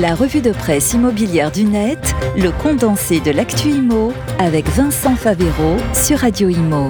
La revue de presse immobilière du net, le condensé de l'actu IMO avec Vincent Favero sur Radio Imo.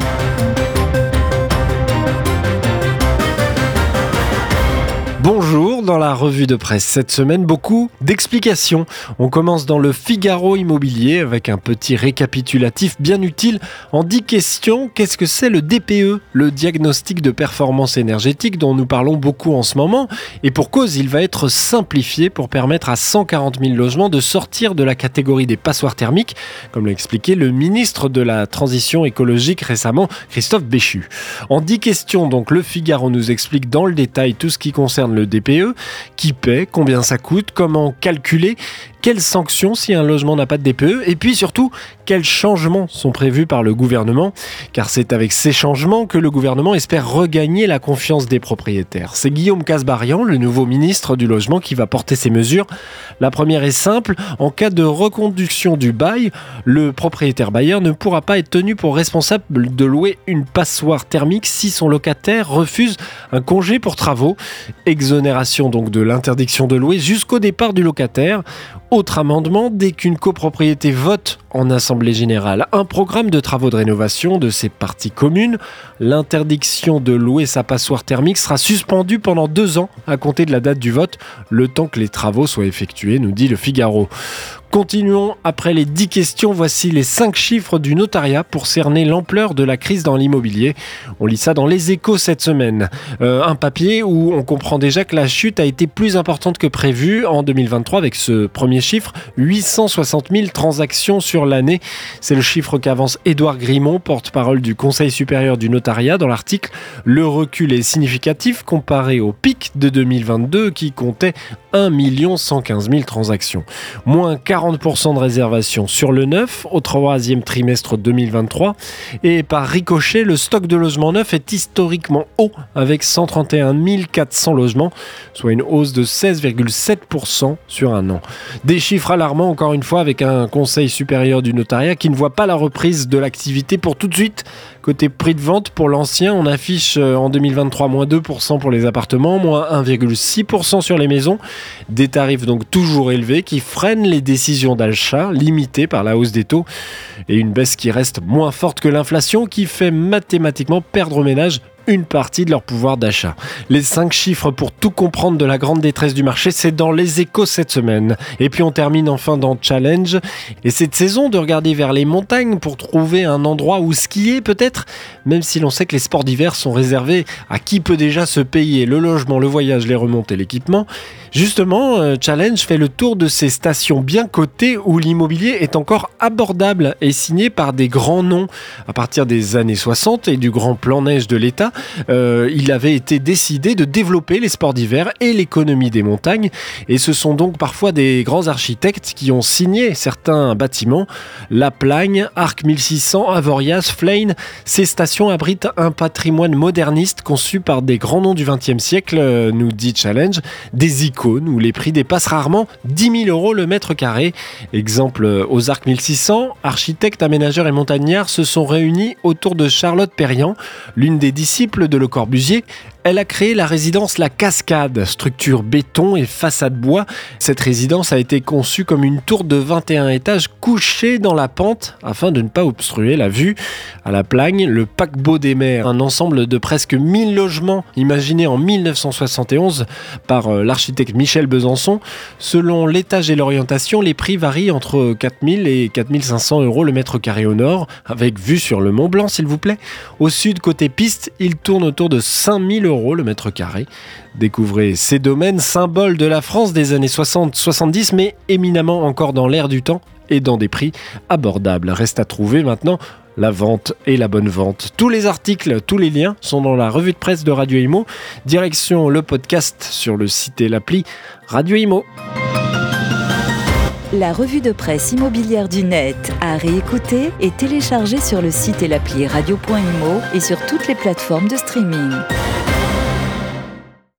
Bonjour, dans la revue de presse cette semaine, beaucoup d'explications. On commence dans le Figaro immobilier avec un petit récapitulatif bien utile en 10 questions. Qu'est-ce que c'est le DPE, le diagnostic de performance énergétique dont nous parlons beaucoup en ce moment? Et pour cause, il va être simplifié pour permettre à 140 000 logements de sortir de la catégorie des passoires thermiques, comme l'a expliqué le ministre de la Transition écologique récemment, Christophe Béchu. En 10 questions, donc, le Figaro nous explique dans le détail tout ce qui concerne le DPE, qui paie, combien ça coûte, comment calculer quelles sanctions si un logement n'a pas de DPE et puis surtout quels changements sont prévus par le gouvernement car c'est avec ces changements que le gouvernement espère regagner la confiance des propriétaires. C'est Guillaume Casbarian, le nouveau ministre du logement qui va porter ces mesures. La première est simple, en cas de reconduction du bail, le propriétaire bailleur ne pourra pas être tenu pour responsable de louer une passoire thermique si son locataire refuse un congé pour travaux, exonération donc de l'interdiction de louer jusqu'au départ du locataire autre amendement, dès qu'une copropriété vote en Assemblée générale un programme de travaux de rénovation de ses parties communes, l'interdiction de louer sa passoire thermique sera suspendue pendant deux ans à compter de la date du vote, le temps que les travaux soient effectués, nous dit le Figaro. Continuons après les 10 questions. Voici les 5 chiffres du notariat pour cerner l'ampleur de la crise dans l'immobilier. On lit ça dans les échos cette semaine. Euh, un papier où on comprend déjà que la chute a été plus importante que prévu en 2023 avec ce premier chiffre 860 000 transactions sur l'année. C'est le chiffre qu'avance Édouard Grimont, porte-parole du Conseil supérieur du notariat, dans l'article. Le recul est significatif comparé au pic de 2022 qui comptait 1 115 000 transactions. Moins 40% de réservations sur le neuf au troisième trimestre 2023. Et par ricochet, le stock de logements neufs est historiquement haut avec 131 400 logements, soit une hausse de 16,7% sur un an. Des chiffres alarmants encore une fois avec un conseil supérieur du notariat qui ne voit pas la reprise de l'activité pour tout de suite. Côté prix de vente pour l'ancien, on affiche euh, en 2023 moins 2% pour les appartements, moins 1,6% sur les maisons. Des tarifs donc toujours élevés qui freinent les décisions décision d'achat limitée par la hausse des taux et une baisse qui reste moins forte que l'inflation qui fait mathématiquement perdre aux ménages une partie de leur pouvoir d'achat. Les cinq chiffres pour tout comprendre de la grande détresse du marché, c'est dans les échos cette semaine. Et puis on termine enfin dans Challenge. Et cette saison de regarder vers les montagnes pour trouver un endroit où skier peut-être, même si l'on sait que les sports d'hiver sont réservés à qui peut déjà se payer le logement, le voyage, les remontées, l'équipement. Justement, euh, Challenge fait le tour de ces stations bien cotées où l'immobilier est encore abordable et signé par des grands noms. À partir des années 60 et du grand plan neige de l'État, euh, il avait été décidé de développer les sports d'hiver et l'économie des montagnes. Et ce sont donc parfois des grands architectes qui ont signé certains bâtiments. La Plagne, Arc 1600, Avoriaz, Flein, ces stations abritent un patrimoine moderniste conçu par des grands noms du XXe siècle, euh, nous dit Challenge, des icônes où les prix dépassent rarement 10 000 euros le mètre carré. Exemple euh, aux Arcs 1600, architectes, aménageurs et montagnards se sont réunis autour de Charlotte Perriand, l'une des disciples de Le Corbusier, elle a créé la résidence La Cascade, structure béton et façade bois. Cette résidence a été conçue comme une tour de 21 étages couchée dans la pente afin de ne pas obstruer la vue. À la Plagne, le paquebot des mers, un ensemble de presque 1000 logements imaginés en 1971 par euh, l'architecte Michel Besançon. Selon l'étage et l'orientation, les prix varient entre 4000 et 4500 euros le mètre carré au nord, avec vue sur le Mont Blanc s'il vous plaît. Au sud, côté piste, il tourne autour de 5000 euros le mètre carré. Découvrez ces domaines, symboles de la France des années 60-70, mais éminemment encore dans l'air du temps et dans des prix abordables. Reste à trouver maintenant la vente et la bonne vente. Tous les articles, tous les liens sont dans la revue de presse de Radio Imo. Direction le podcast sur le site et l'appli Radio Imo. La revue de presse immobilière du net à réécouter et télécharger sur le site et l'appli radio.imo et sur toutes les plateformes de streaming.